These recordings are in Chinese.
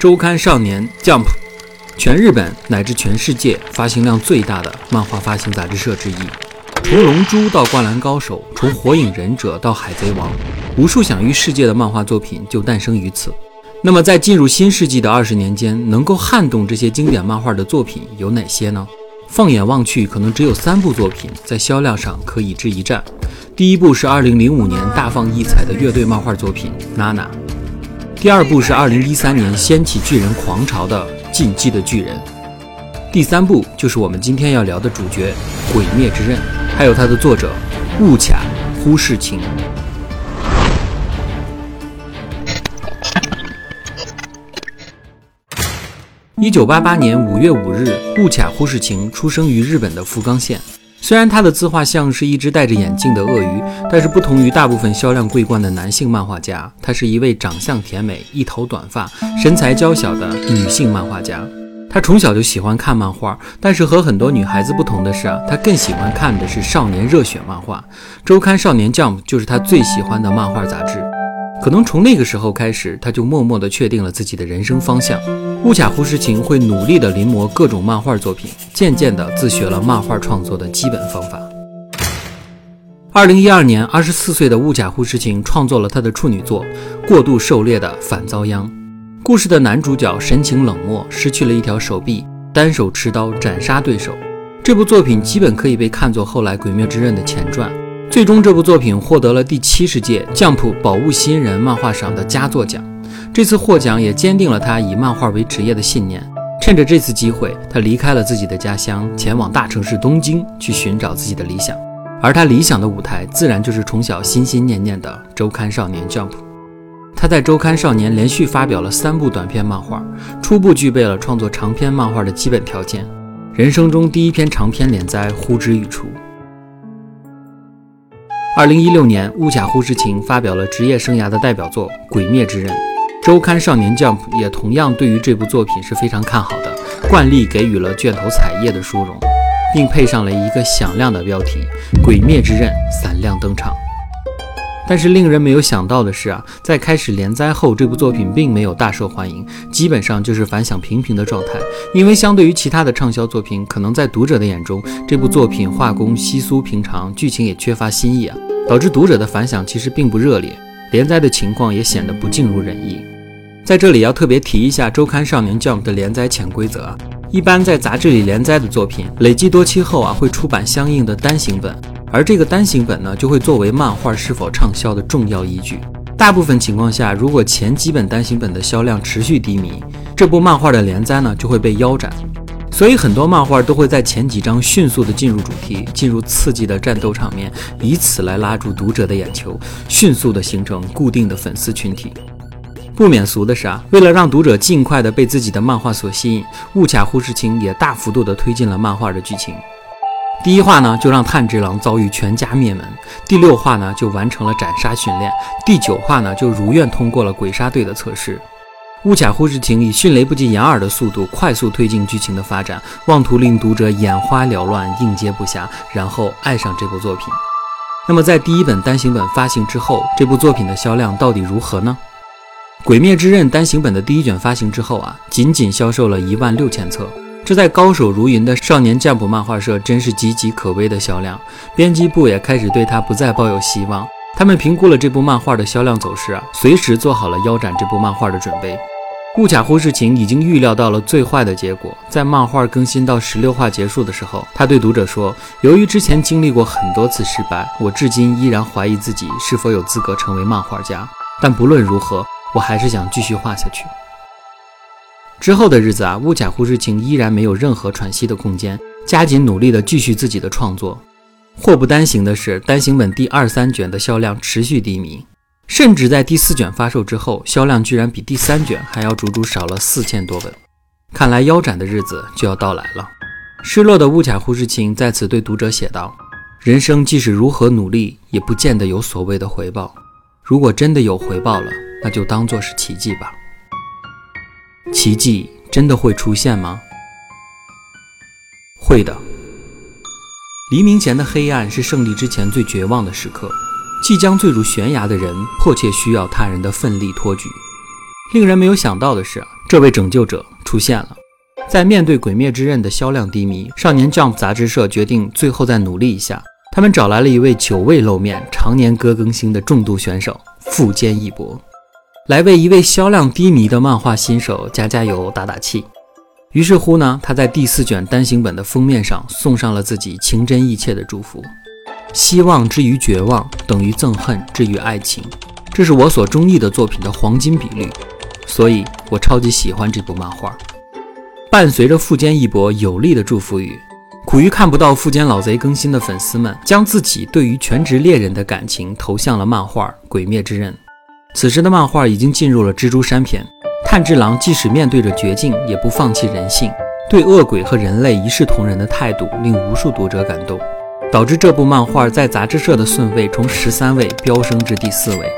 周刊少年 Jump，全日本乃至全世界发行量最大的漫画发行杂志社之一。从《龙珠》到《灌篮高手》，从《火影忍者》到《海贼王》，无数享誉世界的漫画作品就诞生于此。那么，在进入新世纪的二十年间，能够撼动这些经典漫画的作品有哪些呢？放眼望去，可能只有三部作品在销量上可以之一战。第一部是2005年大放异彩的乐队漫画作品《娜娜》，第二部是2013年掀起巨人狂潮的《进击的巨人》，第三部就是我们今天要聊的主角《鬼灭之刃》，还有它的作者雾卡忽视晴。一九八八年五月五日，雾卡忽视晴出生于日本的福冈县。虽然他的自画像是一只戴着眼镜的鳄鱼，但是不同于大部分销量桂冠的男性漫画家，他是一位长相甜美、一头短发、身材娇小的女性漫画家。他从小就喜欢看漫画，但是和很多女孩子不同的是啊，他更喜欢看的是少年热血漫画。周刊少年 Jump 就是他最喜欢的漫画杂志。可能从那个时候开始，他就默默地确定了自己的人生方向。乌卡胡诗晴会努力地临摹各种漫画作品，渐渐地自学了漫画创作的基本方法。二零一二年，二十四岁的乌卡胡诗晴创作了他的处女作《过度狩猎的反遭殃》。故事的男主角神情冷漠，失去了一条手臂，单手持刀斩杀对手。这部作品基本可以被看作后来《鬼灭之刃》的前传。最终，这部作品获得了第七十届酱浦宝物新人漫画赏的佳作奖。这次获奖也坚定了他以漫画为职业的信念。趁着这次机会，他离开了自己的家乡，前往大城市东京去寻找自己的理想。而他理想的舞台，自然就是从小心心念念的周刊少年 Jump。他在周刊少年连续发表了三部短篇漫画，初步具备了创作长篇漫画的基本条件。人生中第一篇长篇连载呼之欲出。二零一六年，乌甲护士晴发表了职业生涯的代表作《鬼灭之刃》，周刊少年 Jump 也同样对于这部作品是非常看好的，惯例给予了卷头彩页的殊荣，并配上了一个响亮的标题《鬼灭之刃》闪亮登场。但是令人没有想到的是啊，在开始连载后，这部作品并没有大受欢迎，基本上就是反响平平的状态。因为相对于其他的畅销作品，可能在读者的眼中，这部作品画工稀疏平常，剧情也缺乏新意啊，导致读者的反响其实并不热烈，连载的情况也显得不尽如人意。在这里要特别提一下周刊少年 Jump 的连载潜规则啊，一般在杂志里连载的作品累计多期后啊，会出版相应的单行本。而这个单行本呢，就会作为漫画是否畅销的重要依据。大部分情况下，如果前几本单行本的销量持续低迷，这部漫画的连载呢就会被腰斩。所以很多漫画都会在前几章迅速的进入主题，进入刺激的战斗场面，以此来拉住读者的眼球，迅速的形成固定的粉丝群体。不免俗的是啊，为了让读者尽快的被自己的漫画所吸引，雾卡忽视情也大幅度的推进了漫画的剧情。第一话呢，就让炭治郎遭遇全家灭门；第六话呢，就完成了斩杀训练；第九话呢，就如愿通过了鬼杀队的测试。乌甲忽视晴以迅雷不及掩耳的速度快速推进剧情的发展，妄图令读者眼花缭乱、应接不暇，然后爱上这部作品。那么，在第一本单行本发行之后，这部作品的销量到底如何呢？《鬼灭之刃》单行本的第一卷发行之后啊，仅仅销售了一万六千册。这在高手如云的少年将普漫画社真是岌岌可危的销量，编辑部也开始对他不再抱有希望。他们评估了这部漫画的销量走势，随时做好了腰斩这部漫画的准备。雾卡忽视晴已经预料到了最坏的结果，在漫画更新到十六话结束的时候，他对读者说：“由于之前经历过很多次失败，我至今依然怀疑自己是否有资格成为漫画家。但不论如何，我还是想继续画下去。”之后的日子啊，乌甲护士晴依然没有任何喘息的空间，加紧努力的继续自己的创作。祸不单行的是，单行本第二三卷的销量持续低迷，甚至在第四卷发售之后，销量居然比第三卷还要足足少了四千多本。看来腰斩的日子就要到来了。失落的乌甲护士晴在此对读者写道：“人生即使如何努力，也不见得有所谓的回报。如果真的有回报了，那就当做是奇迹吧。”奇迹真的会出现吗？会的。黎明前的黑暗是胜利之前最绝望的时刻。即将坠入悬崖的人，迫切需要他人的奋力托举。令人没有想到的是，这位拯救者出现了。在面对《鬼灭之刃》的销量低迷，少年 Jump 杂志社决定最后再努力一下。他们找来了一位久未露面、常年歌更新的重度选手富坚义博，来为一位销量低迷的漫画新手加加油、打打气。于是乎呢，他在第四卷单行本的封面上送上了自己情真意切的祝福：希望之于绝望等于憎恨之于爱情。这是我所中意的作品的黄金比率，所以我超级喜欢这部漫画。伴随着富坚义博有力的祝福语，苦于看不到富坚老贼更新的粉丝们，将自己对于全职猎人的感情投向了漫画《鬼灭之刃》。此时的漫画已经进入了蜘蛛山篇，炭治郎即使面对着绝境，也不放弃人性，对恶鬼和人类一视同仁的态度，令无数读者感动，导致这部漫画在杂志社的顺位从十三位飙升至第四位。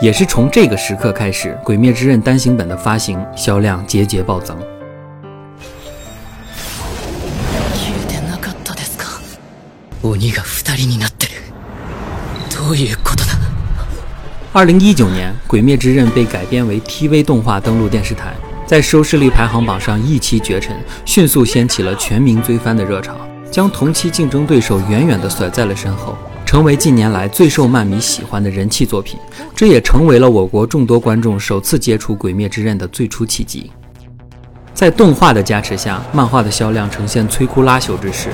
也是从这个时刻开始，《鬼灭之刃》单行本的发行销量节节暴增。二二零一九年，《鬼灭之刃》被改编为 TV 动画登陆电视台，在收视率排行榜上一骑绝尘，迅速掀起了全民追番的热潮，将同期竞争对手远远地甩在了身后，成为近年来最受漫迷喜欢的人气作品。这也成为了我国众多观众首次接触《鬼灭之刃》的最初契机。在动画的加持下，漫画的销量呈现摧枯拉朽之势。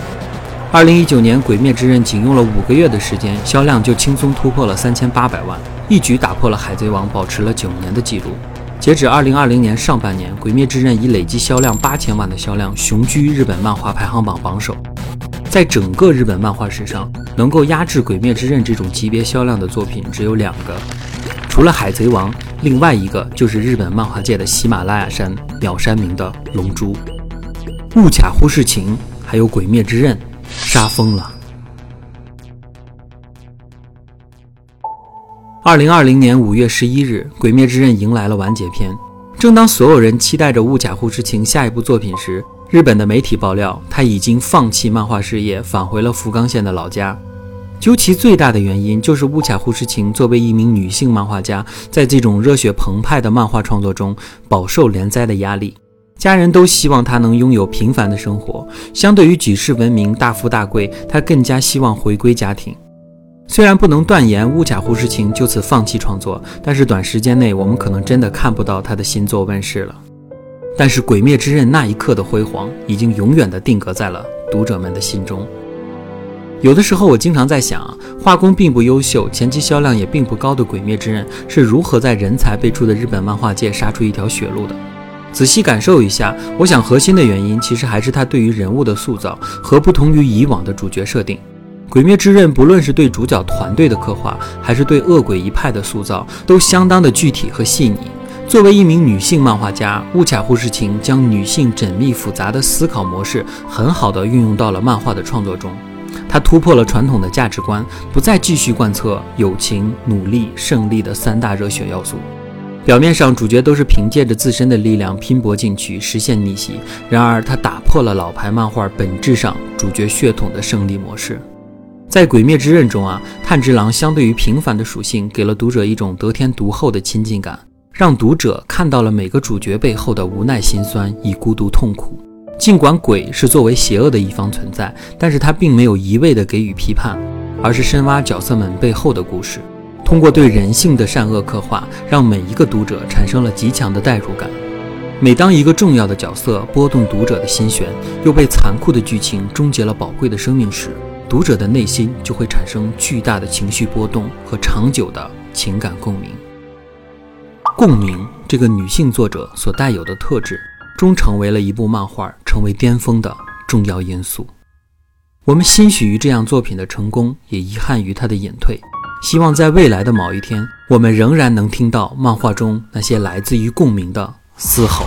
二零一九年，《鬼灭之刃》仅用了五个月的时间，销量就轻松突破了三千八百万，一举打破了《海贼王》保持了九年的记录。截止二零二零年上半年，《鬼灭之刃》以累计销量八千万的销量，雄居日本漫画排行榜榜首。在整个日本漫画史上，能够压制《鬼灭之刃》这种级别销量的作品只有两个，除了《海贼王》，另外一个就是日本漫画界的喜马拉雅山鸟山明的《龙珠》。物卡忽视情，还有《鬼灭之刃》。杀疯了！二零二零年五月十一日，《鬼灭之刃》迎来了完结篇。正当所有人期待着雾甲护之晴下一部作品时，日本的媒体爆料，他已经放弃漫画事业，返回了福冈县的老家。究其最大的原因，就是雾甲护之晴作为一名女性漫画家，在这种热血澎湃的漫画创作中，饱受连载的压力。家人都希望他能拥有平凡的生活，相对于举世闻名、大富大贵，他更加希望回归家庭。虽然不能断言乌甲护士晴就此放弃创作，但是短时间内我们可能真的看不到他的新作问世了。但是《鬼灭之刃》那一刻的辉煌，已经永远的定格在了读者们的心中。有的时候，我经常在想，画工并不优秀、前期销量也并不高的《鬼灭之刃》，是如何在人才辈出的日本漫画界杀出一条血路的？仔细感受一下，我想核心的原因其实还是他对于人物的塑造和不同于以往的主角设定。《鬼灭之刃》不论是对主角团队的刻画，还是对恶鬼一派的塑造，都相当的具体和细腻。作为一名女性漫画家，乌卡护士晴将女性缜密复杂的思考模式很好的运用到了漫画的创作中。她突破了传统的价值观，不再继续贯彻友情、努力、胜利的三大热血要素。表面上，主角都是凭借着自身的力量拼搏进取，实现逆袭。然而，他打破了老牌漫画本质上主角血统的胜利模式。在《鬼灭之刃》中啊，炭治郎相对于平凡的属性，给了读者一种得天独厚的亲近感，让读者看到了每个主角背后的无奈心酸与孤独痛苦。尽管鬼是作为邪恶的一方存在，但是他并没有一味的给予批判，而是深挖角色们背后的故事。通过对人性的善恶刻画，让每一个读者产生了极强的代入感。每当一个重要的角色拨动读者的心弦，又被残酷的剧情终结了宝贵的生命时，读者的内心就会产生巨大的情绪波动和长久的情感共鸣。共鸣这个女性作者所带有的特质，终成为了一部漫画成为巅峰的重要因素。我们欣喜于这样作品的成功，也遗憾于它的隐退。希望在未来的某一天，我们仍然能听到漫画中那些来自于共鸣的嘶吼。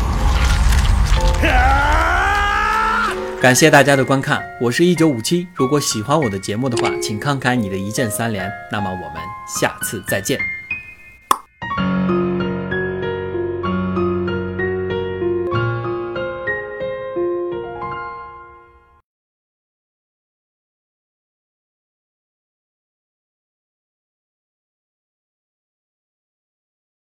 感谢大家的观看，我是一九五七。如果喜欢我的节目的话，请慷慨你的一键三连。那么我们下次再见。